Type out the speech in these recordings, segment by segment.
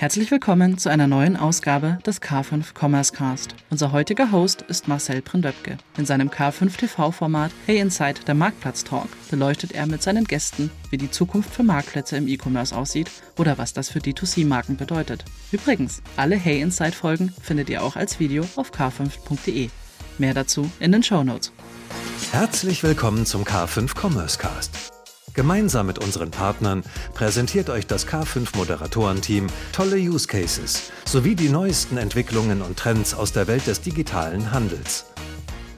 Herzlich willkommen zu einer neuen Ausgabe des K5 Commerce Cast. Unser heutiger Host ist Marcel Prindöpke. In seinem K5 TV-Format Hey Inside, der Marktplatz Talk, beleuchtet er mit seinen Gästen, wie die Zukunft für Marktplätze im E-Commerce aussieht oder was das für D2C-Marken bedeutet. Übrigens, alle Hey Inside-Folgen findet ihr auch als Video auf k5.de. Mehr dazu in den Show Notes. Herzlich willkommen zum K5 Commerce Cast. Gemeinsam mit unseren Partnern präsentiert euch das K5 Moderatorenteam tolle Use Cases sowie die neuesten Entwicklungen und Trends aus der Welt des digitalen Handels.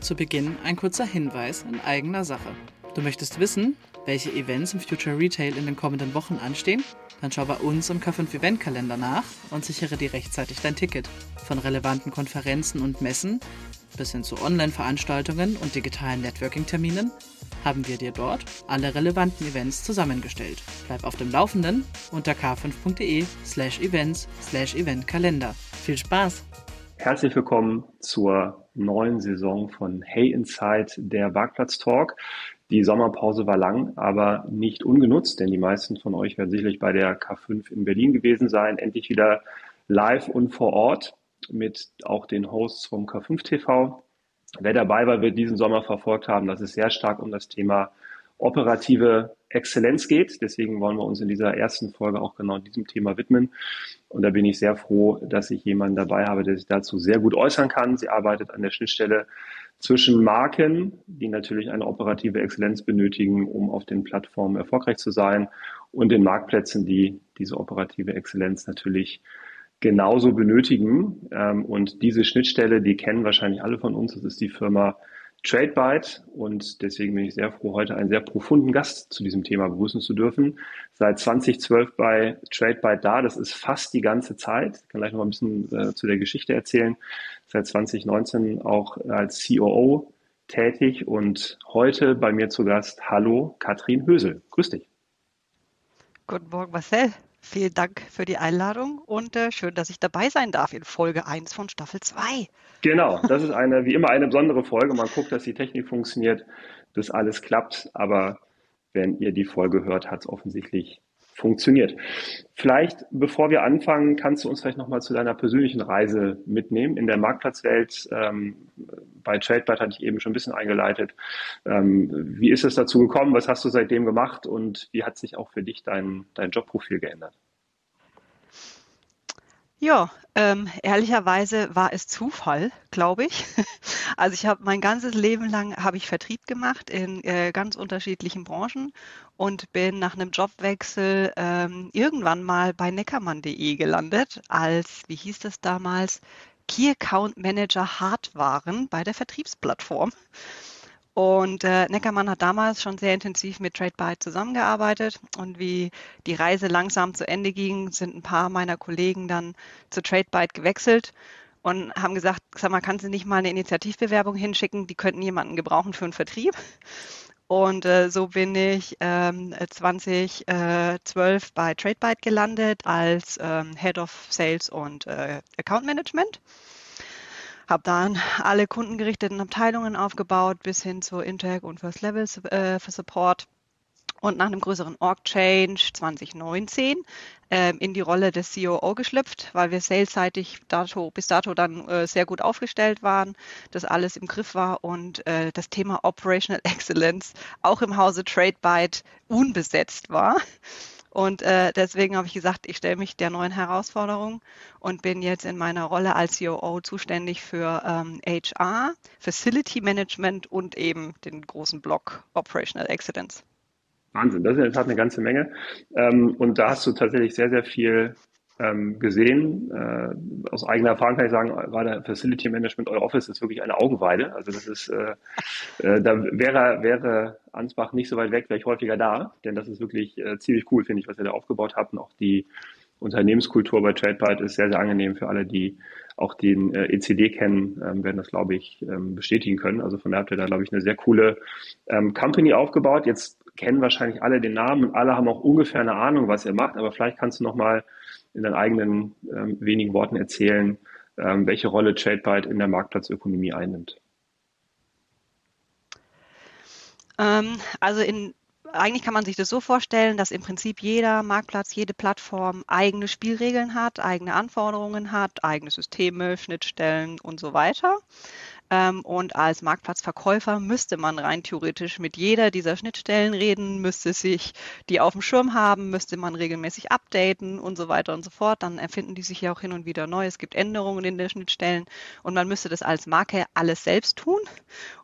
Zu Beginn ein kurzer Hinweis in eigener Sache. Du möchtest wissen, welche Events im Future Retail in den kommenden Wochen anstehen? Dann schau bei uns im K5 Eventkalender nach und sichere dir rechtzeitig dein Ticket. Von relevanten Konferenzen und Messen bis hin zu Online-Veranstaltungen und digitalen Networking-Terminen haben wir dir dort alle relevanten Events zusammengestellt. Bleib auf dem Laufenden unter k5.de slash events slash eventkalender. Viel Spaß! Herzlich willkommen zur neuen Saison von Hey Inside, der Marktplatz Talk. Die Sommerpause war lang, aber nicht ungenutzt, denn die meisten von euch werden sicherlich bei der K5 in Berlin gewesen sein. Endlich wieder live und vor Ort mit auch den Hosts vom K5 TV. Wer dabei war, wird diesen Sommer verfolgt haben, dass es sehr stark um das Thema operative Exzellenz geht. Deswegen wollen wir uns in dieser ersten Folge auch genau diesem Thema widmen. Und da bin ich sehr froh, dass ich jemanden dabei habe, der sich dazu sehr gut äußern kann. Sie arbeitet an der Schnittstelle zwischen Marken, die natürlich eine operative Exzellenz benötigen, um auf den Plattformen erfolgreich zu sein, und den Marktplätzen, die diese operative Exzellenz natürlich genauso benötigen. Ähm, und diese Schnittstelle, die kennen wahrscheinlich alle von uns. Das ist die Firma TradeByte. Und deswegen bin ich sehr froh, heute einen sehr profunden Gast zu diesem Thema begrüßen zu dürfen. Seit 2012 bei TradeByte da. Das ist fast die ganze Zeit. Ich kann gleich noch ein bisschen äh, zu der Geschichte erzählen. Seit 2019 auch als COO tätig und heute bei mir zu Gast. Hallo, Katrin Hösel. Grüß dich. Guten Morgen, Marcel. Vielen Dank für die Einladung und äh, schön, dass ich dabei sein darf in Folge 1 von Staffel 2. Genau, das ist eine, wie immer eine besondere Folge. Man guckt, dass die Technik funktioniert, dass alles klappt, aber wenn ihr die Folge hört, hat es offensichtlich funktioniert. Vielleicht, bevor wir anfangen, kannst du uns vielleicht nochmal zu deiner persönlichen Reise mitnehmen in der Marktplatzwelt. Ähm, bei TradeByte hatte ich eben schon ein bisschen eingeleitet. Ähm, wie ist es dazu gekommen? Was hast du seitdem gemacht? Und wie hat sich auch für dich dein, dein Jobprofil geändert? Ja, ähm, ehrlicherweise war es Zufall, glaube ich. Also ich habe mein ganzes Leben lang habe ich Vertrieb gemacht in äh, ganz unterschiedlichen Branchen und bin nach einem Jobwechsel ähm, irgendwann mal bei neckermann.de gelandet als, wie hieß das damals, Key Account Manager Hardwaren bei der Vertriebsplattform. Und äh, Neckermann hat damals schon sehr intensiv mit TradeByte zusammengearbeitet. Und wie die Reise langsam zu Ende ging, sind ein paar meiner Kollegen dann zu TradeByte gewechselt und haben gesagt, sag mal, kannst du nicht mal eine Initiativbewerbung hinschicken? Die könnten jemanden gebrauchen für einen Vertrieb. Und äh, so bin ich ähm, 2012 bei TradeByte gelandet als ähm, Head of Sales und äh, Account Management habe dann alle kundengerichteten Abteilungen aufgebaut bis hin zu Intake und First Level äh, für Support und nach einem größeren Org-Change 2019 äh, in die Rolle des COO geschlüpft, weil wir salesseitig dato, bis dato dann äh, sehr gut aufgestellt waren, dass alles im Griff war und äh, das Thema Operational Excellence auch im Hause TradeByte unbesetzt war. Und äh, deswegen habe ich gesagt, ich stelle mich der neuen Herausforderung und bin jetzt in meiner Rolle als COO zuständig für ähm, HR, Facility Management und eben den großen Block Operational Excellence. Wahnsinn, das ist in der Tat eine ganze Menge. Ähm, und da hast du tatsächlich sehr, sehr viel ähm, gesehen. Äh, aus eigener Erfahrung kann ich sagen, war der Facility Management euer Office ist wirklich eine Augenweide. Also das ist, äh, äh, da wäre, wäre Ansbach nicht so weit weg, wäre ich häufiger da, denn das ist wirklich äh, ziemlich cool, finde ich, was ihr da aufgebaut habt. Und auch die Unternehmenskultur bei TradeByte ist sehr, sehr angenehm für alle, die auch den äh, ECD kennen, ähm, werden das, glaube ich, ähm, bestätigen können. Also von daher habt ihr da, glaube ich, eine sehr coole ähm, Company aufgebaut. Jetzt kennen wahrscheinlich alle den Namen und alle haben auch ungefähr eine Ahnung, was ihr macht, aber vielleicht kannst du noch mal in deinen eigenen ähm, wenigen Worten erzählen, ähm, welche Rolle TradeByte in der Marktplatzökonomie einnimmt. Ähm, also in eigentlich kann man sich das so vorstellen, dass im Prinzip jeder Marktplatz, jede Plattform eigene Spielregeln hat, eigene Anforderungen hat, eigene Systeme, Schnittstellen und so weiter. Ähm, und als Marktplatzverkäufer müsste man rein theoretisch mit jeder dieser Schnittstellen reden, müsste sich die auf dem Schirm haben, müsste man regelmäßig updaten und so weiter und so fort. Dann erfinden die sich ja auch hin und wieder neu. Es gibt Änderungen in den Schnittstellen und man müsste das als Marke alles selbst tun.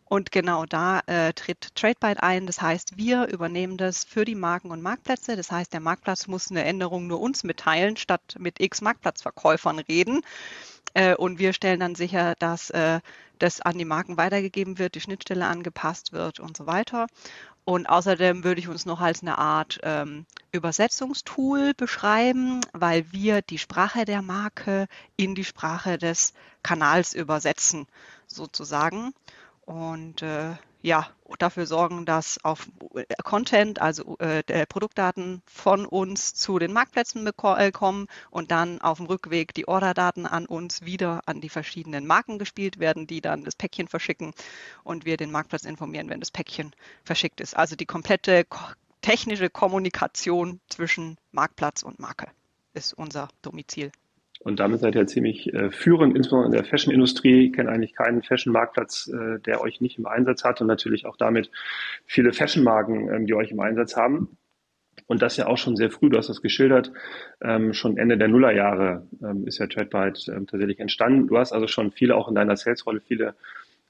Und genau da äh, tritt TradeByte ein. Das heißt, wir übernehmen das für die Marken und Marktplätze. Das heißt, der Marktplatz muss eine Änderung nur uns mitteilen, statt mit x Marktplatzverkäufern reden. Äh, und wir stellen dann sicher, dass äh, das an die Marken weitergegeben wird, die Schnittstelle angepasst wird und so weiter. Und außerdem würde ich uns noch als eine Art ähm, Übersetzungstool beschreiben, weil wir die Sprache der Marke in die Sprache des Kanals übersetzen, sozusagen. Und äh, ja, dafür sorgen, dass auf äh, Content, also äh, Produktdaten von uns zu den Marktplätzen äh, kommen und dann auf dem Rückweg die Orderdaten an uns wieder an die verschiedenen Marken gespielt werden, die dann das Päckchen verschicken und wir den Marktplatz informieren, wenn das Päckchen verschickt ist. Also die komplette technische Kommunikation zwischen Marktplatz und Marke ist unser Domizil. Und damit seid ihr ziemlich äh, führend, insbesondere in der Fashion-Industrie. Ich kenne eigentlich keinen Fashion-Marktplatz, äh, der euch nicht im Einsatz hat und natürlich auch damit viele Fashion-Marken, ähm, die euch im Einsatz haben. Und das ja auch schon sehr früh, du hast das geschildert, ähm, schon Ende der Nullerjahre ähm, ist ja TradeByte ähm, tatsächlich entstanden. Du hast also schon viele, auch in deiner Sales-Rolle, viele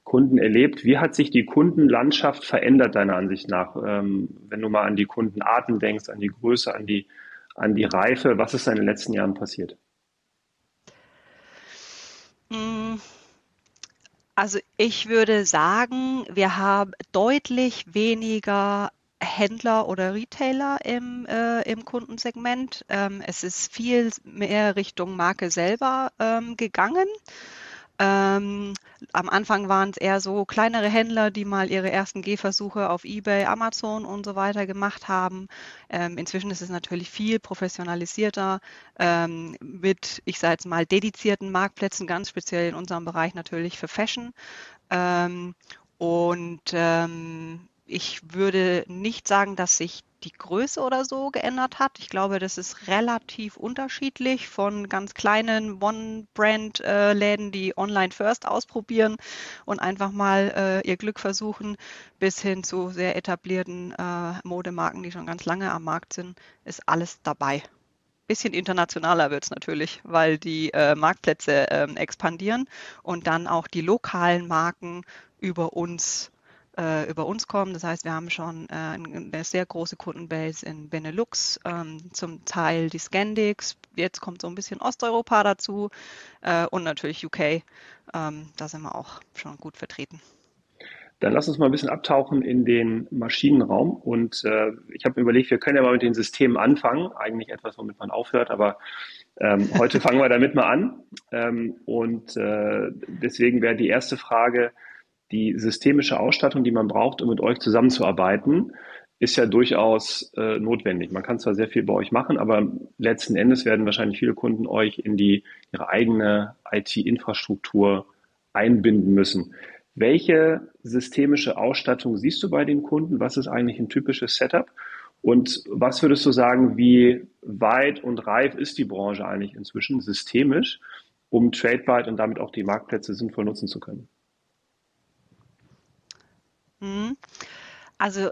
Kunden erlebt. Wie hat sich die Kundenlandschaft verändert, deiner Ansicht nach? Ähm, wenn du mal an die Kundenarten denkst, an die Größe, an die, an die Reife, was ist da in den letzten Jahren passiert? Hm, also ich würde sagen, wir haben deutlich weniger Händler oder Retailer im, äh, im Kundensegment. Ähm, es ist viel mehr Richtung Marke selber ähm, gegangen. Ähm, am Anfang waren es eher so kleinere Händler, die mal ihre ersten Gehversuche auf eBay, Amazon und so weiter gemacht haben. Ähm, inzwischen ist es natürlich viel professionalisierter ähm, mit, ich sage jetzt mal, dedizierten Marktplätzen, ganz speziell in unserem Bereich natürlich für Fashion. Ähm, und ähm, ich würde nicht sagen, dass sich die Größe oder so geändert hat. Ich glaube, das ist relativ unterschiedlich von ganz kleinen One-Brand-Läden, die online first ausprobieren und einfach mal äh, ihr Glück versuchen, bis hin zu sehr etablierten äh, Modemarken, die schon ganz lange am Markt sind, ist alles dabei. Bisschen internationaler wird es natürlich, weil die äh, Marktplätze ähm, expandieren und dann auch die lokalen Marken über uns äh, über uns kommen. Das heißt, wir haben schon äh, eine sehr große Kundenbase in Benelux, ähm, zum Teil die Scandics. Jetzt kommt so ein bisschen Osteuropa dazu äh, und natürlich UK. Ähm, da sind wir auch schon gut vertreten. Dann lass uns mal ein bisschen abtauchen in den Maschinenraum. Und äh, ich habe mir überlegt, wir können ja mal mit den Systemen anfangen. Eigentlich etwas, womit man aufhört, aber ähm, heute fangen wir damit mal an. Ähm, und äh, deswegen wäre die erste Frage, die systemische Ausstattung, die man braucht, um mit euch zusammenzuarbeiten, ist ja durchaus äh, notwendig. Man kann zwar sehr viel bei euch machen, aber letzten Endes werden wahrscheinlich viele Kunden euch in die, ihre eigene IT-Infrastruktur einbinden müssen. Welche systemische Ausstattung siehst du bei den Kunden? Was ist eigentlich ein typisches Setup? Und was würdest du sagen, wie weit und reif ist die Branche eigentlich inzwischen systemisch, um TradeByte und damit auch die Marktplätze sinnvoll nutzen zu können? Mhm. Also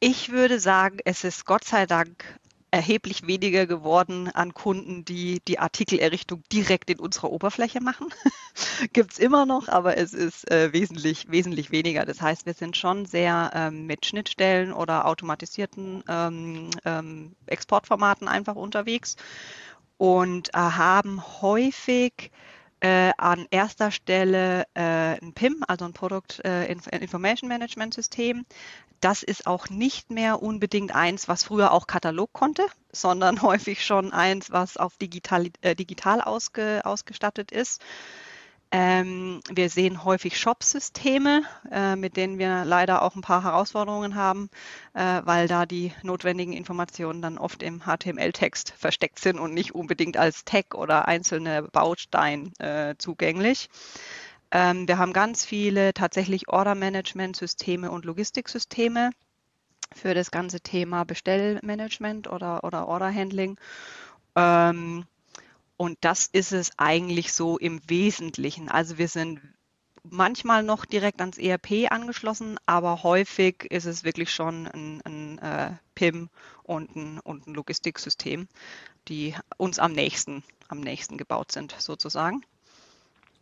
ich würde sagen, es ist Gott sei Dank erheblich weniger geworden an Kunden, die die Artikelerrichtung direkt in unserer Oberfläche machen. Gibt es immer noch, aber es ist äh, wesentlich, wesentlich weniger. Das heißt, wir sind schon sehr ähm, mit Schnittstellen oder automatisierten ähm, ähm, Exportformaten einfach unterwegs und äh, haben häufig äh, an erster Stelle äh, ein PIM, also ein Product äh, Information Management System. Das ist auch nicht mehr unbedingt eins, was früher auch Katalog konnte, sondern häufig schon eins, was auf digital, äh, digital ausge, ausgestattet ist. Ähm, wir sehen häufig Shop-Systeme, äh, mit denen wir leider auch ein paar Herausforderungen haben, äh, weil da die notwendigen Informationen dann oft im HTML-Text versteckt sind und nicht unbedingt als Tag oder einzelne Baustein äh, zugänglich. Ähm, wir haben ganz viele tatsächlich Order-Management-Systeme und Logistiksysteme für das ganze Thema Bestellmanagement oder, oder Orderhandling. Ähm, und das ist es eigentlich so im Wesentlichen. Also wir sind manchmal noch direkt ans ERP angeschlossen, aber häufig ist es wirklich schon ein, ein äh, PIM und ein, und ein Logistiksystem, die uns am nächsten, am nächsten gebaut sind, sozusagen.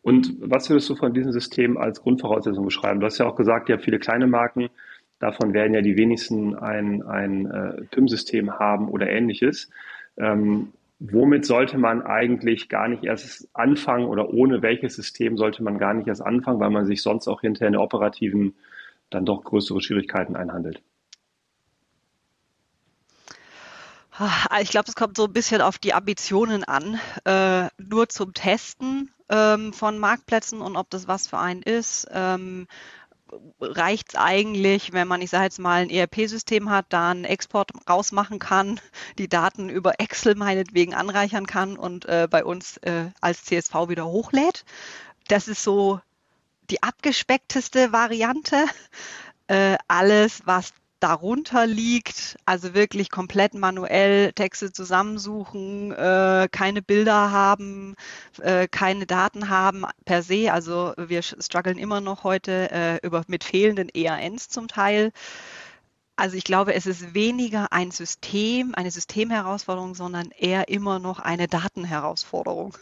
Und was würdest du von diesem System als Grundvoraussetzung beschreiben? Du hast ja auch gesagt, ihr habt viele kleine Marken. Davon werden ja die wenigsten ein, ein äh, PIM-System haben oder ähnliches. Ähm, womit sollte man eigentlich gar nicht erst anfangen oder ohne welches System sollte man gar nicht erst anfangen, weil man sich sonst auch hinterher in der operativen dann doch größere Schwierigkeiten einhandelt? Ah, ich glaube, es kommt so ein bisschen auf die Ambitionen an. Äh, nur zum Testen ähm, von Marktplätzen und ob das was für einen ist. Ähm, reicht es eigentlich, wenn man, ich sage jetzt mal, ein ERP-System hat, da einen Export rausmachen kann, die Daten über Excel meinetwegen anreichern kann und äh, bei uns äh, als CSV wieder hochlädt. Das ist so die abgespeckteste Variante. Äh, alles, was darunter liegt, also wirklich komplett manuell Texte zusammensuchen, äh, keine Bilder haben, äh, keine Daten haben per se. Also wir strugglen immer noch heute äh, über, mit fehlenden EANs zum Teil. Also ich glaube, es ist weniger ein System, eine Systemherausforderung, sondern eher immer noch eine Datenherausforderung.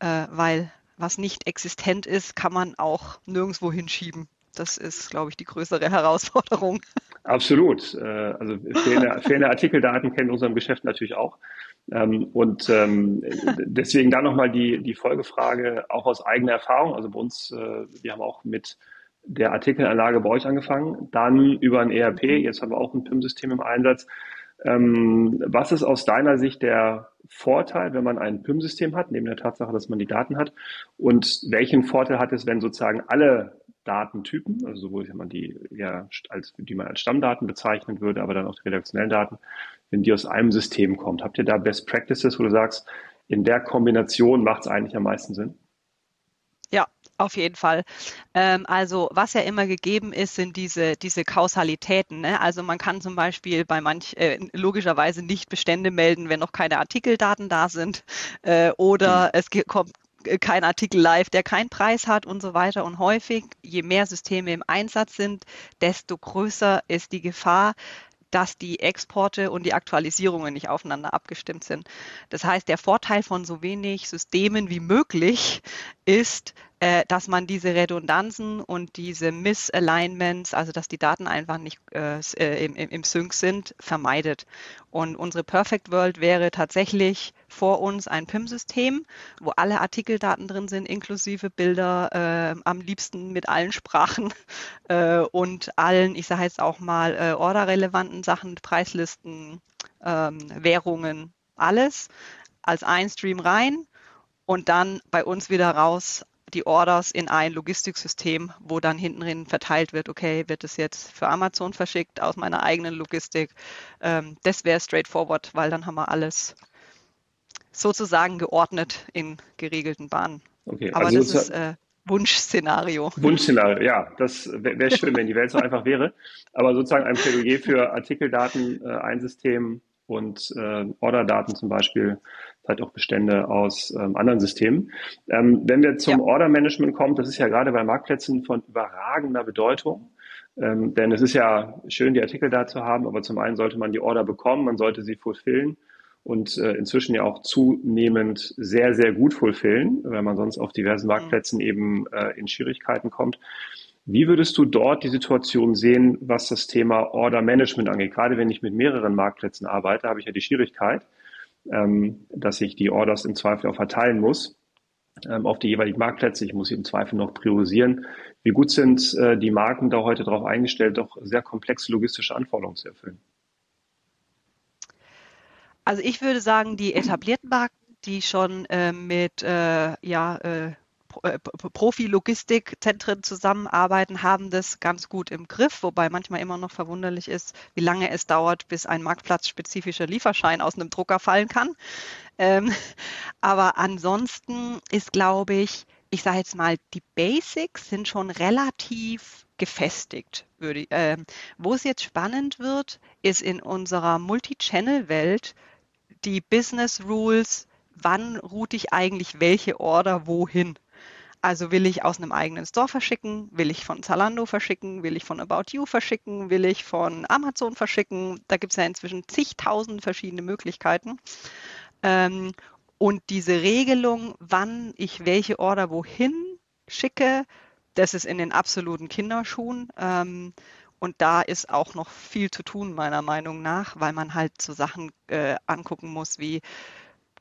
Äh, weil was nicht existent ist, kann man auch nirgendwo hinschieben. Das ist, glaube ich, die größere Herausforderung. Absolut. Äh, also fehlende, fehlende Artikeldaten kennen unserem Geschäft natürlich auch. Ähm, und ähm, deswegen da nochmal die, die Folgefrage, auch aus eigener Erfahrung. Also bei uns, äh, wir haben auch mit der Artikelanlage bei euch angefangen, dann über ein ERP, jetzt haben wir auch ein PIM-System im Einsatz. Ähm, was ist aus deiner Sicht der Vorteil, wenn man ein PIM-System hat, neben der Tatsache, dass man die Daten hat? Und welchen Vorteil hat es, wenn sozusagen alle Datentypen, also sowohl man die ja als die man als Stammdaten bezeichnen würde, aber dann auch die redaktionellen Daten, wenn die aus einem System kommt. Habt ihr da Best Practices, wo du sagst, in der Kombination macht es eigentlich am meisten Sinn? Ja, auf jeden Fall. Ähm, also was ja immer gegeben ist, sind diese, diese Kausalitäten. Ne? Also man kann zum Beispiel bei manch äh, logischerweise nicht Bestände melden, wenn noch keine Artikeldaten da sind. Äh, oder mhm. es kommt kein Artikel live, der keinen Preis hat und so weiter. Und häufig, je mehr Systeme im Einsatz sind, desto größer ist die Gefahr, dass die Exporte und die Aktualisierungen nicht aufeinander abgestimmt sind. Das heißt, der Vorteil von so wenig Systemen wie möglich ist, äh, dass man diese Redundanzen und diese Misalignments, also dass die Daten einfach nicht äh, äh im, im Sync sind, vermeidet. Und unsere Perfect World wäre tatsächlich vor uns ein PIM-System, wo alle Artikeldaten drin sind, inklusive Bilder, äh, am liebsten mit allen Sprachen äh, und allen, ich sage jetzt auch mal, äh, orderrelevanten Sachen, Preislisten, ähm, Währungen, alles als ein Stream rein und dann bei uns wieder raus die Orders in ein Logistiksystem, wo dann hinten drin verteilt wird, okay, wird es jetzt für Amazon verschickt aus meiner eigenen Logistik. Ähm, das wäre straightforward, weil dann haben wir alles sozusagen geordnet in geregelten Bahnen. Okay, Aber also das ist äh, Wunschszenario. Wunschszenario, ja, das wäre wär schön, wenn die Welt so einfach wäre. Aber sozusagen ein Plädoyer für Artikeldaten, äh, ein System und äh, Orderdaten zum Beispiel vielleicht auch Bestände aus ähm, anderen Systemen. Ähm, wenn wir zum ja. Order-Management kommen, das ist ja gerade bei Marktplätzen von überragender Bedeutung. Ähm, denn es ist ja schön, die Artikel da zu haben, aber zum einen sollte man die Order bekommen, man sollte sie fulfillen und äh, inzwischen ja auch zunehmend sehr, sehr gut fulfillen, weil man sonst auf diversen mhm. Marktplätzen eben äh, in Schwierigkeiten kommt. Wie würdest du dort die Situation sehen, was das Thema Order Management angeht? Gerade wenn ich mit mehreren Marktplätzen arbeite, habe ich ja die Schwierigkeit, ähm, dass ich die Orders im Zweifel auch verteilen muss ähm, auf die jeweiligen Marktplätze. Ich muss sie im Zweifel noch priorisieren. Wie gut sind äh, die Marken da heute darauf eingestellt, doch sehr komplexe logistische Anforderungen zu erfüllen? Also ich würde sagen, die etablierten Marken, die schon äh, mit äh, ja, äh, Profi-Logistikzentren zusammenarbeiten, haben das ganz gut im Griff, wobei manchmal immer noch verwunderlich ist, wie lange es dauert, bis ein marktplatzspezifischer Lieferschein aus einem Drucker fallen kann. Ähm, aber ansonsten ist, glaube ich, ich sage jetzt mal, die Basics sind schon relativ gefestigt. Würde, äh, wo es jetzt spannend wird, ist in unserer Multi-Channel-Welt die Business Rules, wann route ich eigentlich welche Order wohin. Also will ich aus einem eigenen Store verschicken, will ich von Zalando verschicken, will ich von About You verschicken, will ich von Amazon verschicken. Da gibt es ja inzwischen zigtausend verschiedene Möglichkeiten. Ähm, und diese Regelung, wann ich welche Order wohin schicke, das ist in den absoluten Kinderschuhen. Ähm, und da ist auch noch viel zu tun, meiner Meinung nach, weil man halt so Sachen äh, angucken muss wie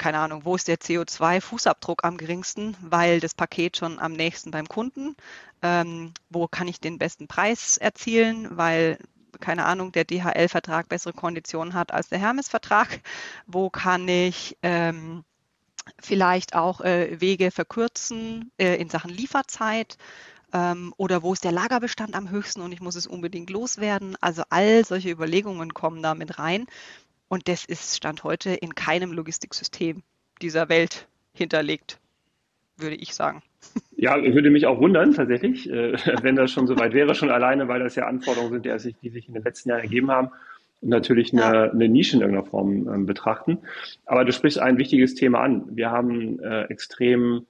keine Ahnung, wo ist der CO2-Fußabdruck am geringsten, weil das Paket schon am nächsten beim Kunden, ähm, wo kann ich den besten Preis erzielen, weil keine Ahnung, der DHL-Vertrag bessere Konditionen hat als der Hermes-Vertrag, wo kann ich ähm, vielleicht auch äh, Wege verkürzen äh, in Sachen Lieferzeit ähm, oder wo ist der Lagerbestand am höchsten und ich muss es unbedingt loswerden. Also all solche Überlegungen kommen da mit rein und das ist Stand heute in keinem Logistiksystem dieser Welt hinterlegt, würde ich sagen. Ja, würde mich auch wundern, tatsächlich, äh, wenn das schon so weit wäre, schon alleine, weil das ja Anforderungen sind, die sich, die sich in den letzten Jahren ergeben haben und natürlich eine, ja. eine Nische in irgendeiner Form ähm, betrachten. Aber du sprichst ein wichtiges Thema an. Wir haben äh, extrem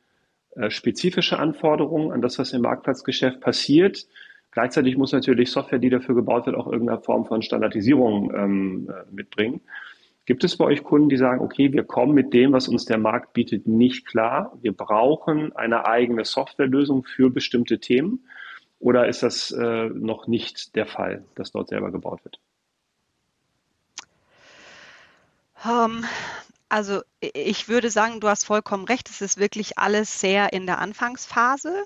äh, spezifische Anforderungen an das, was im Marktplatzgeschäft passiert. Gleichzeitig muss natürlich Software, die dafür gebaut wird, auch irgendeine Form von Standardisierung ähm, äh, mitbringen. Gibt es bei euch Kunden, die sagen, okay, wir kommen mit dem, was uns der Markt bietet, nicht klar. Wir brauchen eine eigene Softwarelösung für bestimmte Themen? Oder ist das äh, noch nicht der Fall, dass dort selber gebaut wird? Um, ähm, also ich würde sagen, du hast vollkommen recht. Es ist wirklich alles sehr in der Anfangsphase.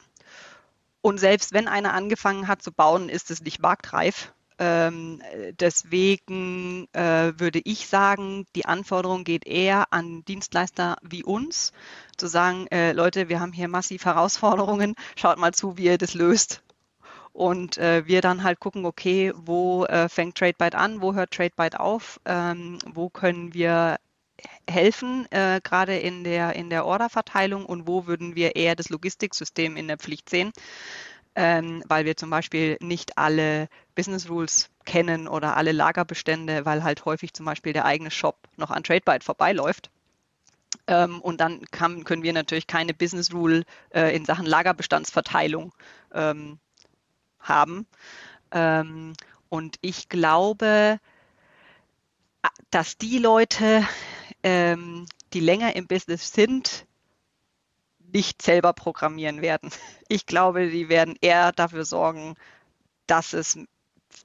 Und selbst wenn einer angefangen hat zu bauen, ist es nicht marktreif. Ähm, deswegen äh, würde ich sagen, die Anforderung geht eher an Dienstleister wie uns, zu sagen, äh, Leute, wir haben hier massiv Herausforderungen, schaut mal zu, wie ihr das löst. Und äh, wir dann halt gucken, okay, wo äh, fängt TradeByte an, wo hört TradeByte auf, ähm, wo können wir helfen, äh, gerade in der, in der Orderverteilung und wo würden wir eher das Logistiksystem in der Pflicht sehen, ähm, weil wir zum Beispiel nicht alle Business Rules kennen oder alle Lagerbestände, weil halt häufig zum Beispiel der eigene Shop noch an TradeByte vorbeiläuft. Ähm, und dann kann, können wir natürlich keine Business Rule äh, in Sachen Lagerbestandsverteilung ähm, haben. Ähm, und ich glaube, dass die Leute, ähm, die länger im Business sind, nicht selber programmieren werden. Ich glaube, die werden eher dafür sorgen, dass es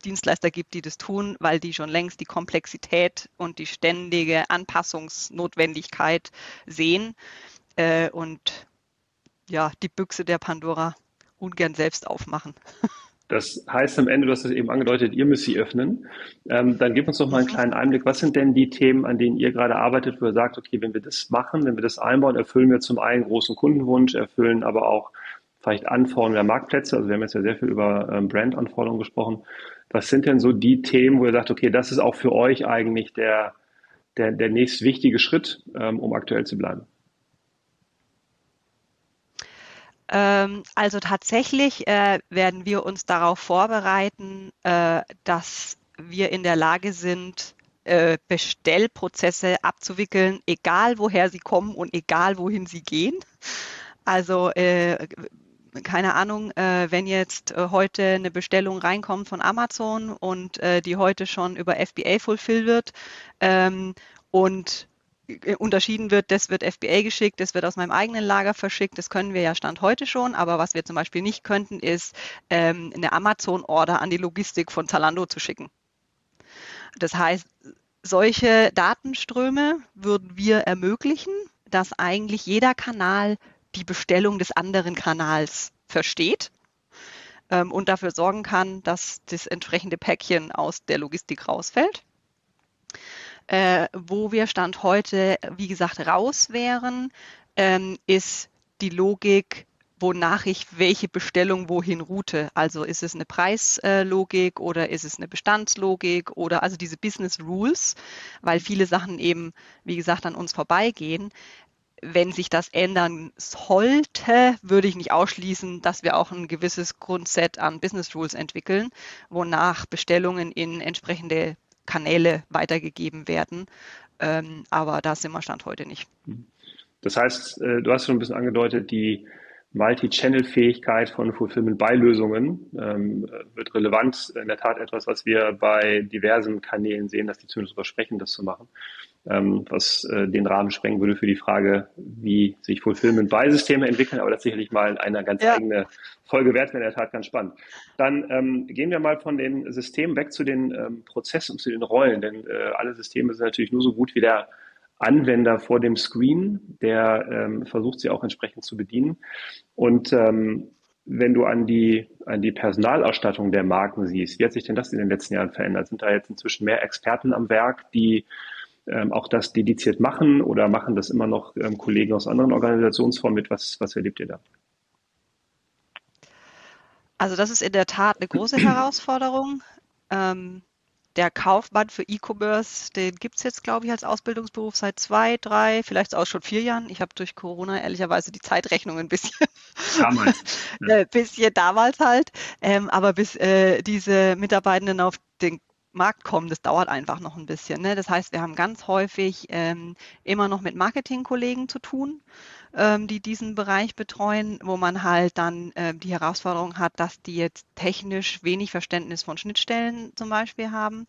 Dienstleister gibt, die das tun, weil die schon längst die Komplexität und die ständige Anpassungsnotwendigkeit sehen äh, und ja, die Büchse der Pandora ungern selbst aufmachen. Das heißt am Ende, du hast es eben angedeutet, ihr müsst sie öffnen. Ähm, dann gib uns doch mal einen mhm. kleinen Einblick. Was sind denn die Themen, an denen ihr gerade arbeitet, wo ihr sagt, okay, wenn wir das machen, wenn wir das einbauen, erfüllen wir zum einen großen Kundenwunsch, erfüllen aber auch vielleicht Anforderungen der Marktplätze. Also wir haben jetzt ja sehr viel über ähm, Brandanforderungen gesprochen. Was sind denn so die Themen, wo ihr sagt, okay, das ist auch für euch eigentlich der, der, der nächst wichtige Schritt, ähm, um aktuell zu bleiben? Ähm, also tatsächlich äh, werden wir uns darauf vorbereiten, äh, dass wir in der Lage sind, äh, Bestellprozesse abzuwickeln, egal woher sie kommen und egal wohin sie gehen. Also keine Ahnung, wenn jetzt heute eine Bestellung reinkommt von Amazon und die heute schon über FBA fulfill wird ähm, und äh, unterschieden wird, das wird FBA geschickt, das wird aus meinem eigenen Lager verschickt, das können wir ja Stand heute schon, aber was wir zum Beispiel nicht könnten, ist ähm, eine Amazon-Order an die Logistik von Zalando zu schicken. Das heißt, solche Datenströme würden wir ermöglichen, dass eigentlich jeder Kanal die Bestellung des anderen Kanals versteht ähm, und dafür sorgen kann, dass das entsprechende Päckchen aus der Logistik rausfällt äh, wo wir Stand heute, wie gesagt, raus wären, ähm, ist die Logik, wonach ich welche Bestellung wohin route. Also ist es eine Preislogik oder ist es eine Bestandslogik oder also diese Business Rules, weil viele Sachen eben, wie gesagt, an uns vorbeigehen. wenn sich das ändern sollte, würde ich nicht ausschließen, dass wir auch ein gewisses Grundset an Business Rules entwickeln, wonach Bestellungen in entsprechende Kanäle weitergegeben werden. Ähm, aber da sind wir Stand heute nicht. Das heißt, äh, du hast schon ein bisschen angedeutet, die Multi-Channel-Fähigkeit von Fulfillment-Beilösungen ähm, wird relevant. In der Tat etwas, was wir bei diversen Kanälen sehen, dass die zumindest versprechen, das zu machen ähm, was äh, den Rahmen sprengen würde für die Frage, wie sich Fulfillment-Buy-Systeme entwickeln, aber das sicherlich mal eine ganz ja. eigene Folge wert, wäre in der Tat ganz spannend. Dann ähm, gehen wir mal von den Systemen weg zu den ähm, Prozessen, zu den Rollen, denn äh, alle Systeme sind natürlich nur so gut wie der Anwender vor dem Screen, der ähm, versucht, sie auch entsprechend zu bedienen. Und ähm, wenn du an die, an die Personalausstattung der Marken siehst, wie hat sich denn das in den letzten Jahren verändert? Sind da jetzt inzwischen mehr Experten am Werk, die ähm, auch das dediziert machen oder machen das immer noch ähm, Kollegen aus anderen Organisationsformen mit? Was, was erlebt ihr da? Also das ist in der Tat eine große Herausforderung. Ähm, der Kaufmann für E-Commerce, den gibt es jetzt, glaube ich, als Ausbildungsberuf seit zwei, drei, vielleicht auch schon vier Jahren. Ich habe durch Corona ehrlicherweise die Zeitrechnung ein bisschen damals. Äh, bisschen damals halt. Ähm, aber bis äh, diese Mitarbeitenden auf den Markt kommen, das dauert einfach noch ein bisschen. Ne? Das heißt, wir haben ganz häufig ähm, immer noch mit Marketingkollegen zu tun, ähm, die diesen Bereich betreuen, wo man halt dann äh, die Herausforderung hat, dass die jetzt technisch wenig Verständnis von Schnittstellen zum Beispiel haben.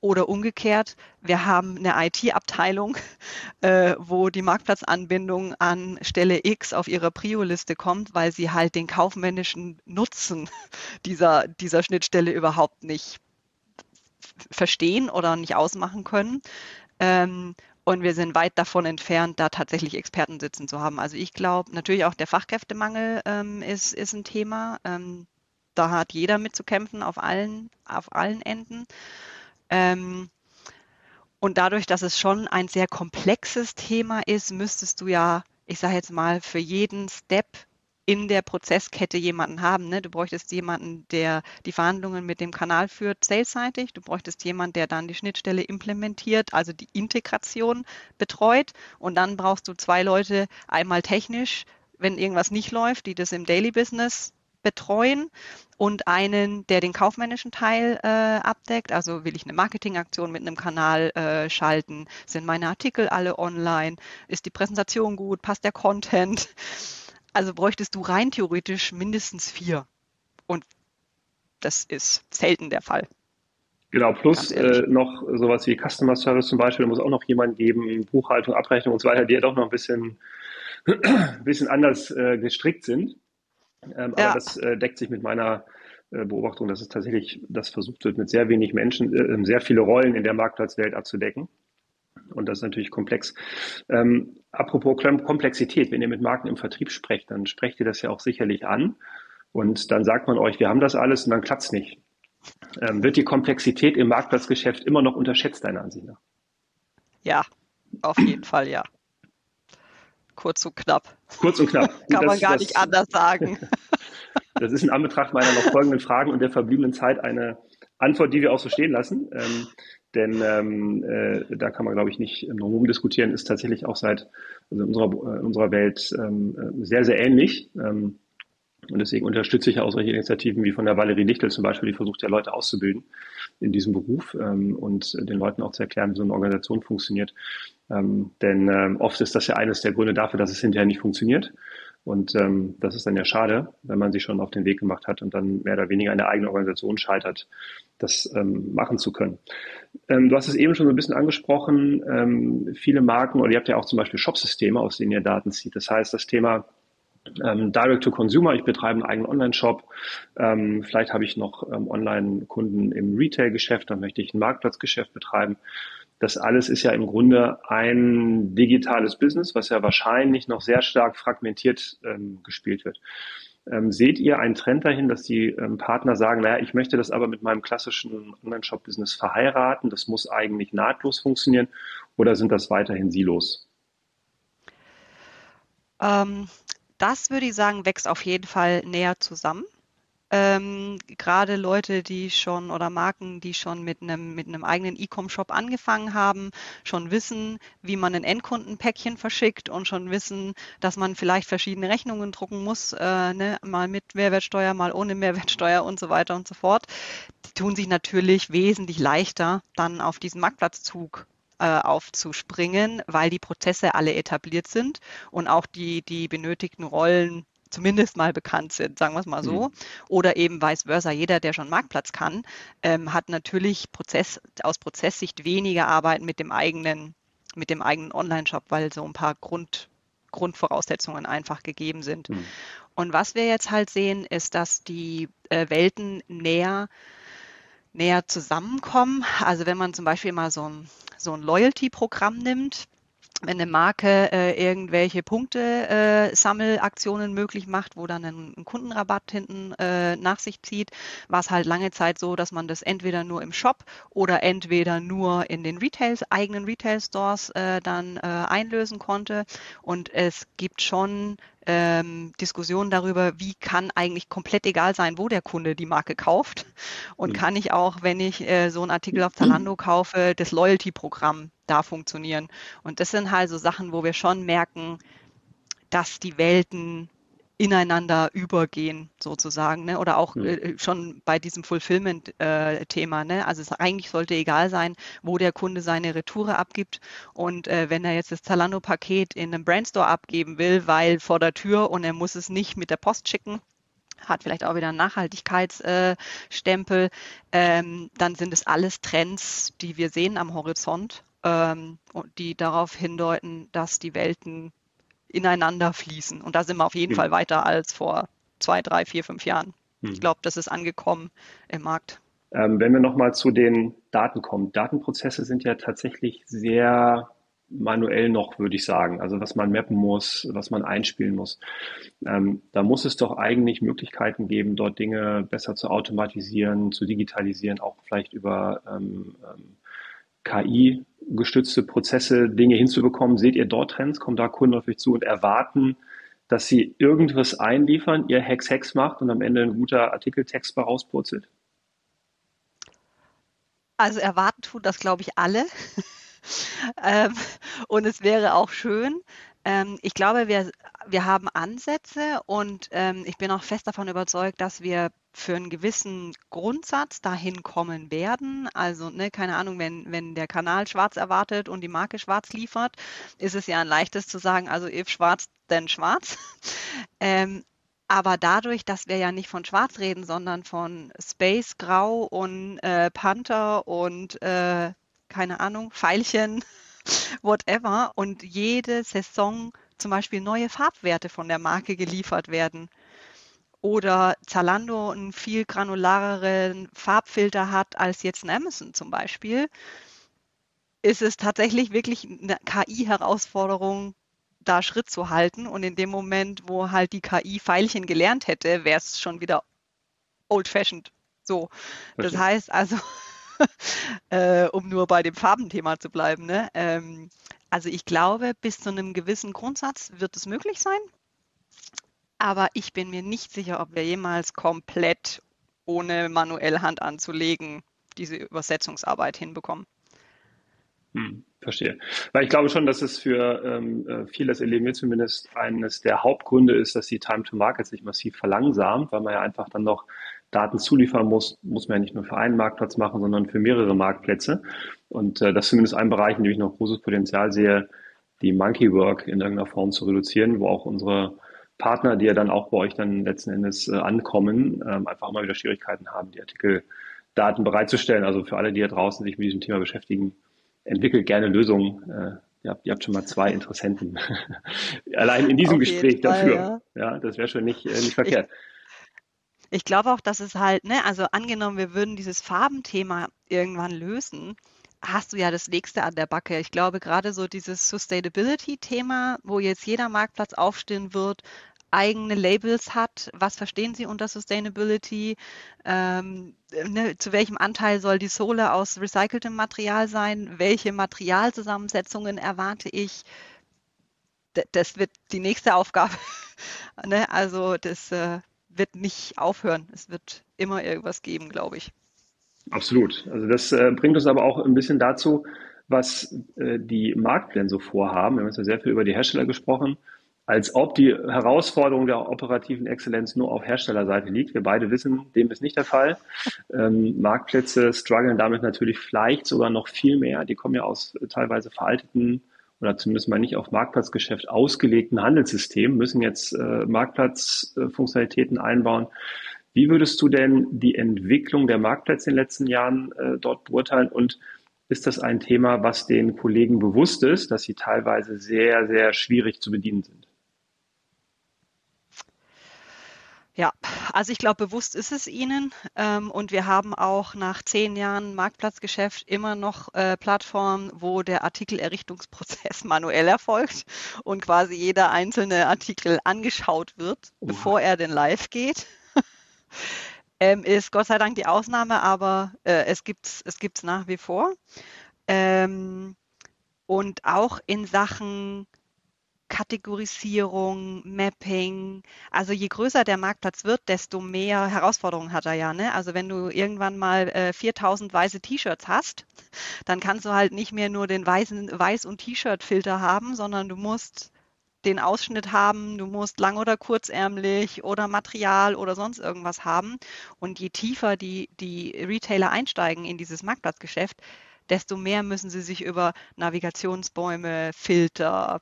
Oder umgekehrt, wir haben eine IT-Abteilung, äh, wo die Marktplatzanbindung an Stelle X auf ihrer Prio-Liste kommt, weil sie halt den kaufmännischen Nutzen dieser, dieser Schnittstelle überhaupt nicht verstehen oder nicht ausmachen können. Ähm, und wir sind weit davon entfernt, da tatsächlich Experten sitzen zu haben. Also ich glaube, natürlich auch der Fachkräftemangel ähm, ist, ist ein Thema. Ähm, da hat jeder mit zu kämpfen auf allen, auf allen Enden. Ähm, und dadurch, dass es schon ein sehr komplexes Thema ist, müsstest du ja, ich sage jetzt mal, für jeden Step in der Prozesskette jemanden haben. Ne? Du bräuchtest jemanden, der die Verhandlungen mit dem Kanal führt, salesseitig. Du bräuchtest jemanden, der dann die Schnittstelle implementiert, also die Integration betreut. Und dann brauchst du zwei Leute, einmal technisch, wenn irgendwas nicht läuft, die das im Daily Business betreuen und einen, der den kaufmännischen Teil äh, abdeckt. Also will ich eine Marketingaktion mit einem Kanal äh, schalten? Sind meine Artikel alle online? Ist die Präsentation gut? Passt der Content? Also bräuchtest du rein theoretisch mindestens vier. Und das ist selten der Fall. Genau, plus äh, noch sowas wie Customer Service zum Beispiel, da muss auch noch jemand geben, Buchhaltung, Abrechnung und so weiter, die ja doch noch ein bisschen, ein bisschen anders äh, gestrickt sind. Ähm, ja. Aber das äh, deckt sich mit meiner äh, Beobachtung, dass es tatsächlich, das versucht wird, mit sehr wenig Menschen, äh, sehr viele Rollen in der Marktplatzwelt abzudecken. Und das ist natürlich komplex. Ähm, apropos Komplexität, wenn ihr mit Marken im Vertrieb sprecht, dann sprecht ihr das ja auch sicherlich an. Und dann sagt man euch, wir haben das alles und dann klappt es nicht. Ähm, wird die Komplexität im Marktplatzgeschäft immer noch unterschätzt, deiner Ansicht nach? Ja, auf jeden Fall ja. Kurz und knapp. Kurz und knapp. Kann das, man gar das, nicht anders sagen. das ist in Anbetracht meiner noch folgenden Fragen und der verbliebenen Zeit eine Antwort, die wir auch so stehen lassen. Ähm, denn ähm, äh, da kann man, glaube ich, nicht drum diskutieren, ist tatsächlich auch seit also in unserer, äh, unserer Welt ähm, äh, sehr, sehr ähnlich. Ähm, und deswegen unterstütze ich auch solche Initiativen wie von der Valerie Lichtel zum Beispiel, die versucht ja Leute auszubilden in diesem Beruf ähm, und den Leuten auch zu erklären, wie so eine Organisation funktioniert. Ähm, denn ähm, oft ist das ja eines der Gründe dafür, dass es hinterher nicht funktioniert. Und ähm, das ist dann ja schade, wenn man sich schon auf den Weg gemacht hat und dann mehr oder weniger eine eigene Organisation scheitert, das ähm, machen zu können. Ähm, du hast es eben schon so ein bisschen angesprochen, ähm, viele Marken oder ihr habt ja auch zum Beispiel Shopsysteme, aus denen ihr Daten zieht. Das heißt, das Thema ähm, Direct to Consumer, ich betreibe einen eigenen Online-Shop, ähm, vielleicht habe ich noch ähm, Online-Kunden im Retail-Geschäft, dann möchte ich ein Marktplatzgeschäft betreiben. Das alles ist ja im Grunde ein digitales Business, was ja wahrscheinlich noch sehr stark fragmentiert ähm, gespielt wird. Ähm, seht ihr einen Trend dahin, dass die ähm, Partner sagen, naja, ich möchte das aber mit meinem klassischen Online-Shop-Business verheiraten, das muss eigentlich nahtlos funktionieren oder sind das weiterhin Silos? Ähm, das würde ich sagen, wächst auf jeden Fall näher zusammen. Ähm, gerade Leute, die schon oder Marken, die schon mit einem mit einem eigenen E-Com-Shop angefangen haben, schon wissen, wie man ein Endkundenpäckchen verschickt und schon wissen, dass man vielleicht verschiedene Rechnungen drucken muss, äh, ne, mal mit Mehrwertsteuer, mal ohne Mehrwertsteuer und so weiter und so fort. Die tun sich natürlich wesentlich leichter, dann auf diesen Marktplatzzug äh, aufzuspringen, weil die Prozesse alle etabliert sind und auch die, die benötigten Rollen zumindest mal bekannt sind, sagen wir es mal so. Mhm. Oder eben vice versa. Jeder, der schon Marktplatz kann, ähm, hat natürlich Prozess, aus Prozesssicht weniger Arbeit mit dem eigenen, mit dem eigenen Online-Shop, weil so ein paar Grund, Grundvoraussetzungen einfach gegeben sind. Mhm. Und was wir jetzt halt sehen, ist, dass die äh, Welten näher näher zusammenkommen. Also wenn man zum Beispiel mal so ein, so ein Loyalty-Programm nimmt, wenn eine Marke äh, irgendwelche Punkte-Sammelaktionen äh, möglich macht, wo dann ein, ein Kundenrabatt hinten äh, nach sich zieht, war es halt lange Zeit so, dass man das entweder nur im Shop oder entweder nur in den Retails, eigenen Retail-Stores äh, dann äh, einlösen konnte. Und es gibt schon ähm, Diskussion darüber, wie kann eigentlich komplett egal sein, wo der Kunde die Marke kauft. Und mhm. kann ich auch, wenn ich äh, so einen Artikel auf Zalando kaufe, das Loyalty-Programm da funktionieren. Und das sind halt so Sachen, wo wir schon merken, dass die Welten ineinander übergehen sozusagen, ne? oder auch äh, schon bei diesem Fulfillment-Thema. Äh, ne? Also es eigentlich sollte egal sein, wo der Kunde seine Retoure abgibt und äh, wenn er jetzt das Zalando-Paket in einem Brandstore abgeben will, weil vor der Tür und er muss es nicht mit der Post schicken, hat vielleicht auch wieder einen Nachhaltigkeitsstempel, ähm, dann sind es alles Trends, die wir sehen am Horizont, ähm, die darauf hindeuten, dass die Welten ineinander fließen. Und da sind wir auf jeden mhm. Fall weiter als vor zwei, drei, vier, fünf Jahren. Mhm. Ich glaube, das ist angekommen im Markt. Ähm, wenn wir nochmal zu den Daten kommen. Datenprozesse sind ja tatsächlich sehr manuell noch, würde ich sagen. Also was man mappen muss, was man einspielen muss. Ähm, da muss es doch eigentlich Möglichkeiten geben, dort Dinge besser zu automatisieren, zu digitalisieren, auch vielleicht über ähm, ähm KI gestützte Prozesse, Dinge hinzubekommen? Seht ihr dort Trends? Kommen da Kunden auf euch zu und erwarten, dass sie irgendwas einliefern, ihr Hex-Hex macht und am Ende ein guter Artikeltext bei rauspurzelt? Also erwarten tun das, glaube ich, alle. ähm, und es wäre auch schön. Ähm, ich glaube, wir, wir haben Ansätze und ähm, ich bin auch fest davon überzeugt, dass wir für einen gewissen Grundsatz dahin kommen werden. Also, ne, keine Ahnung, wenn, wenn der Kanal schwarz erwartet und die Marke schwarz liefert, ist es ja ein leichtes zu sagen, also if schwarz, dann schwarz. ähm, aber dadurch, dass wir ja nicht von Schwarz reden, sondern von Space, Grau und äh, Panther und äh, keine Ahnung, Pfeilchen, whatever, und jede Saison zum Beispiel neue Farbwerte von der Marke geliefert werden, oder Zalando einen viel granulareren Farbfilter hat als jetzt ein Amazon zum Beispiel, ist es tatsächlich wirklich eine KI-Herausforderung, da Schritt zu halten. Und in dem Moment, wo halt die KI Pfeilchen gelernt hätte, wäre es schon wieder old-fashioned. So. Das heißt also, äh, um nur bei dem Farbenthema zu bleiben, ne? ähm, also ich glaube, bis zu einem gewissen Grundsatz wird es möglich sein aber ich bin mir nicht sicher, ob wir jemals komplett ohne manuell Hand anzulegen diese Übersetzungsarbeit hinbekommen. Hm, verstehe. Weil ich glaube schon, dass es für ähm, äh, vieles erleben wir zumindest eines der Hauptgründe ist, dass die Time to Market sich massiv verlangsamt, weil man ja einfach dann noch Daten zuliefern muss, muss man ja nicht nur für einen Marktplatz machen, sondern für mehrere Marktplätze. Und äh, das ist zumindest ein Bereich, in dem ich noch großes Potenzial sehe, die Monkey Work in irgendeiner Form zu reduzieren, wo auch unsere Partner, die ja dann auch bei euch dann letzten Endes äh, ankommen, ähm, einfach immer wieder Schwierigkeiten haben, die Artikeldaten bereitzustellen. Also für alle, die da draußen sich mit diesem Thema beschäftigen, entwickelt gerne Lösungen. Äh, ihr, habt, ihr habt schon mal zwei Interessenten allein in diesem Gespräch dafür. Ja. ja, das wäre schon nicht, äh, nicht verkehrt. Ich, ich glaube auch, dass es halt, ne, also angenommen, wir würden dieses Farbenthema irgendwann lösen, hast du ja das nächste an der Backe. Ich glaube, gerade so dieses Sustainability-Thema, wo jetzt jeder Marktplatz aufstehen wird, eigene Labels hat. Was verstehen Sie unter Sustainability? Ähm, ne, zu welchem Anteil soll die Sohle aus recyceltem Material sein? Welche Materialzusammensetzungen erwarte ich? Das wird die nächste Aufgabe. ne? Also das, äh, wird nicht aufhören. Es wird immer irgendwas geben, glaube ich. Absolut. Also das äh, bringt uns aber auch ein bisschen dazu, was äh, die Marktpläne so vorhaben. Wir haben jetzt ja sehr viel über die Hersteller gesprochen, als ob die Herausforderung der operativen Exzellenz nur auf Herstellerseite liegt. Wir beide wissen, dem ist nicht der Fall. Ähm, Marktplätze strugglen damit natürlich vielleicht sogar noch viel mehr. Die kommen ja aus teilweise veralteten oder zumindest mal nicht auf Marktplatzgeschäft ausgelegten Handelssystemen, müssen jetzt äh, Marktplatzfunktionalitäten einbauen. Wie würdest du denn die Entwicklung der Marktplätze in den letzten Jahren äh, dort beurteilen und ist das ein Thema, was den Kollegen bewusst ist, dass sie teilweise sehr, sehr schwierig zu bedienen sind? Ja, also ich glaube, bewusst ist es Ihnen. Ähm, und wir haben auch nach zehn Jahren Marktplatzgeschäft immer noch äh, Plattformen, wo der Artikelerrichtungsprozess manuell erfolgt und quasi jeder einzelne Artikel angeschaut wird, Oha. bevor er denn live geht. ähm, ist Gott sei Dank die Ausnahme, aber äh, es gibt es es gibt's nach wie vor. Ähm, und auch in Sachen Kategorisierung, Mapping. Also je größer der Marktplatz wird, desto mehr Herausforderungen hat er ja. Ne? Also wenn du irgendwann mal äh, 4000 weiße T-Shirts hast, dann kannst du halt nicht mehr nur den weißen Weiß- und T-Shirt-Filter haben, sondern du musst den Ausschnitt haben, du musst lang oder kurzärmlich oder Material oder sonst irgendwas haben. Und je tiefer die, die Retailer einsteigen in dieses Marktplatzgeschäft, desto mehr müssen sie sich über Navigationsbäume, Filter,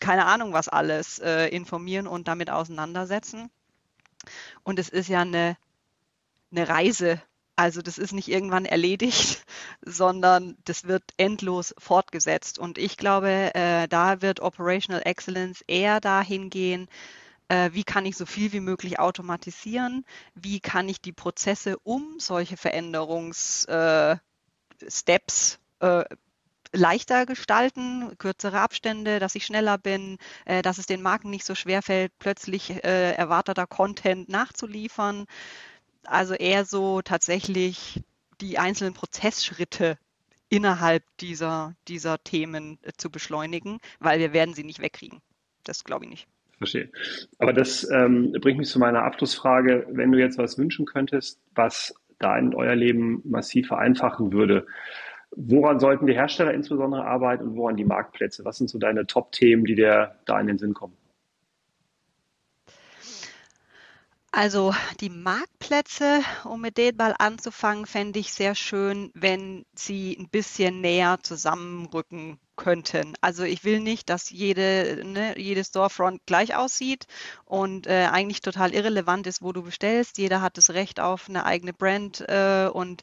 keine Ahnung was alles äh, informieren und damit auseinandersetzen. Und es ist ja eine, eine Reise. Also das ist nicht irgendwann erledigt, sondern das wird endlos fortgesetzt. Und ich glaube, äh, da wird Operational Excellence eher dahin gehen, äh, wie kann ich so viel wie möglich automatisieren, wie kann ich die Prozesse um solche Veränderungssteps äh, leichter gestalten, kürzere Abstände, dass ich schneller bin, äh, dass es den Marken nicht so schwer fällt, plötzlich äh, erwarteter Content nachzuliefern. Also eher so tatsächlich die einzelnen Prozessschritte innerhalb dieser, dieser Themen äh, zu beschleunigen, weil wir werden sie nicht wegkriegen. Das glaube ich nicht. Verstehe. Aber das ähm, bringt mich zu meiner Abschlussfrage. Wenn du jetzt was wünschen könntest, was da in euer Leben massiv vereinfachen würde, Woran sollten die Hersteller insbesondere arbeiten und woran die Marktplätze? Was sind so deine Top-Themen, die dir da in den Sinn kommen? Also die Marktplätze, um mit denen mal anzufangen, fände ich sehr schön, wenn sie ein bisschen näher zusammenrücken könnten. Also ich will nicht, dass jede, ne, jede Storefront gleich aussieht und äh, eigentlich total irrelevant ist, wo du bestellst. Jeder hat das Recht auf eine eigene Brand äh, und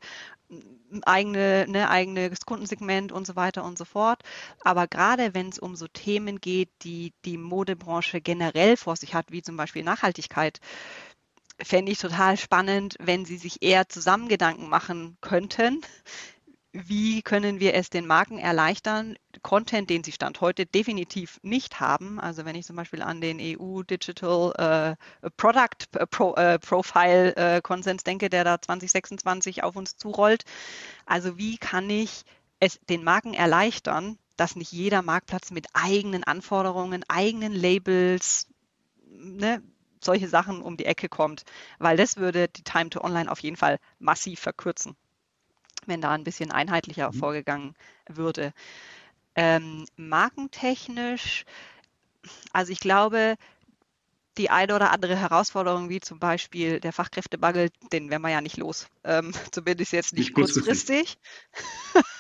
eigene, ne, eigenes Kundensegment und so weiter und so fort. Aber gerade wenn es um so Themen geht, die die Modebranche generell vor sich hat, wie zum Beispiel Nachhaltigkeit, fände ich total spannend, wenn Sie sich eher zusammen Gedanken machen könnten, wie können wir es den Marken erleichtern, Content, den sie Stand heute definitiv nicht haben, also wenn ich zum Beispiel an den EU Digital äh, Product Pro, äh, Profile äh, Konsens denke, der da 2026 auf uns zurollt, also wie kann ich es den Marken erleichtern, dass nicht jeder Marktplatz mit eigenen Anforderungen, eigenen Labels, ne, solche Sachen um die Ecke kommt, weil das würde die Time to Online auf jeden Fall massiv verkürzen wenn da ein bisschen einheitlicher mhm. vorgegangen würde. Ähm, markentechnisch, also ich glaube, die eine oder andere Herausforderung, wie zum Beispiel der Fachkräftemangel, den werden wir ja nicht los. Ähm, zumindest jetzt nicht, nicht kurzfristig.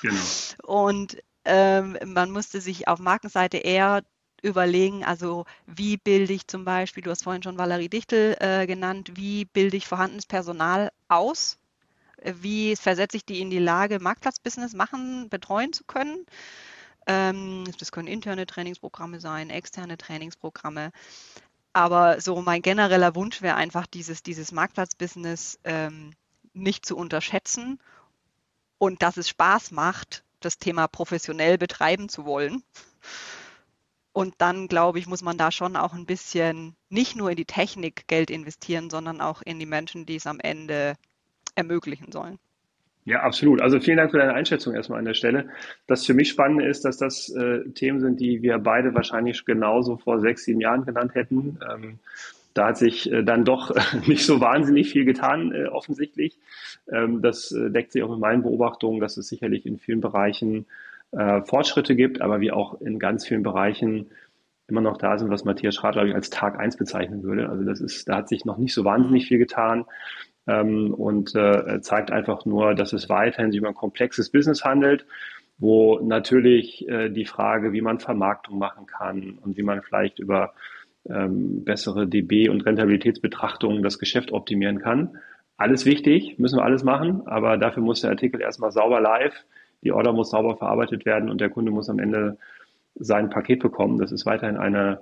genau. Und ähm, man musste sich auf Markenseite eher überlegen, also wie bilde ich zum Beispiel, du hast vorhin schon Valerie Dichtel äh, genannt, wie bilde ich vorhandenes Personal aus wie versetze ich die in die Lage, Marktplatzbusiness machen, betreuen zu können? Ähm, das können interne Trainingsprogramme sein, externe Trainingsprogramme. Aber so mein genereller Wunsch wäre einfach, dieses, dieses Marktplatzbusiness ähm, nicht zu unterschätzen und dass es Spaß macht, das Thema professionell betreiben zu wollen. Und dann, glaube ich, muss man da schon auch ein bisschen nicht nur in die Technik Geld investieren, sondern auch in die Menschen, die es am Ende ermöglichen sollen. Ja, absolut. Also vielen Dank für deine Einschätzung erstmal an der Stelle. Das für mich Spannende ist, dass das äh, Themen sind, die wir beide wahrscheinlich genauso vor sechs, sieben Jahren genannt hätten. Ähm, da hat sich äh, dann doch nicht so wahnsinnig viel getan, äh, offensichtlich. Ähm, das äh, deckt sich auch mit meinen Beobachtungen, dass es sicherlich in vielen Bereichen äh, Fortschritte gibt, aber wie auch in ganz vielen Bereichen immer noch da sind, was Matthias Schrat, glaube ich, als Tag eins bezeichnen würde. Also das ist, da hat sich noch nicht so wahnsinnig viel getan ähm, und äh, zeigt einfach nur, dass es weiterhin sich um ein komplexes Business handelt, wo natürlich äh, die Frage, wie man Vermarktung machen kann und wie man vielleicht über ähm, bessere DB- und Rentabilitätsbetrachtungen das Geschäft optimieren kann. Alles wichtig, müssen wir alles machen, aber dafür muss der Artikel erstmal sauber live, die Order muss sauber verarbeitet werden und der Kunde muss am Ende sein Paket bekommen. Das ist weiterhin eine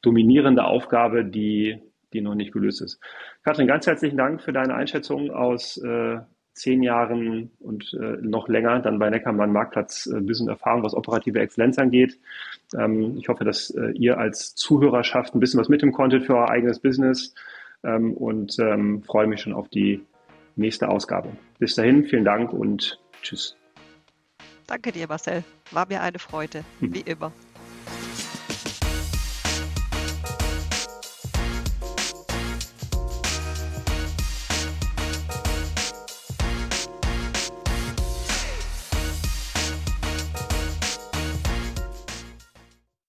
dominierende Aufgabe, die, die noch nicht gelöst ist. Katrin, ganz herzlichen Dank für deine Einschätzung aus äh, zehn Jahren und äh, noch länger dann bei Neckermann Marktplatz äh, und Erfahrung, was operative Exzellenz angeht. Ähm, ich hoffe, dass äh, ihr als Zuhörerschaft ein bisschen was mitnehmen konntet für euer eigenes Business ähm, und ähm, freue mich schon auf die nächste Ausgabe. Bis dahin, vielen Dank und tschüss. Danke dir, Marcel. War mir eine Freude, hm. wie immer.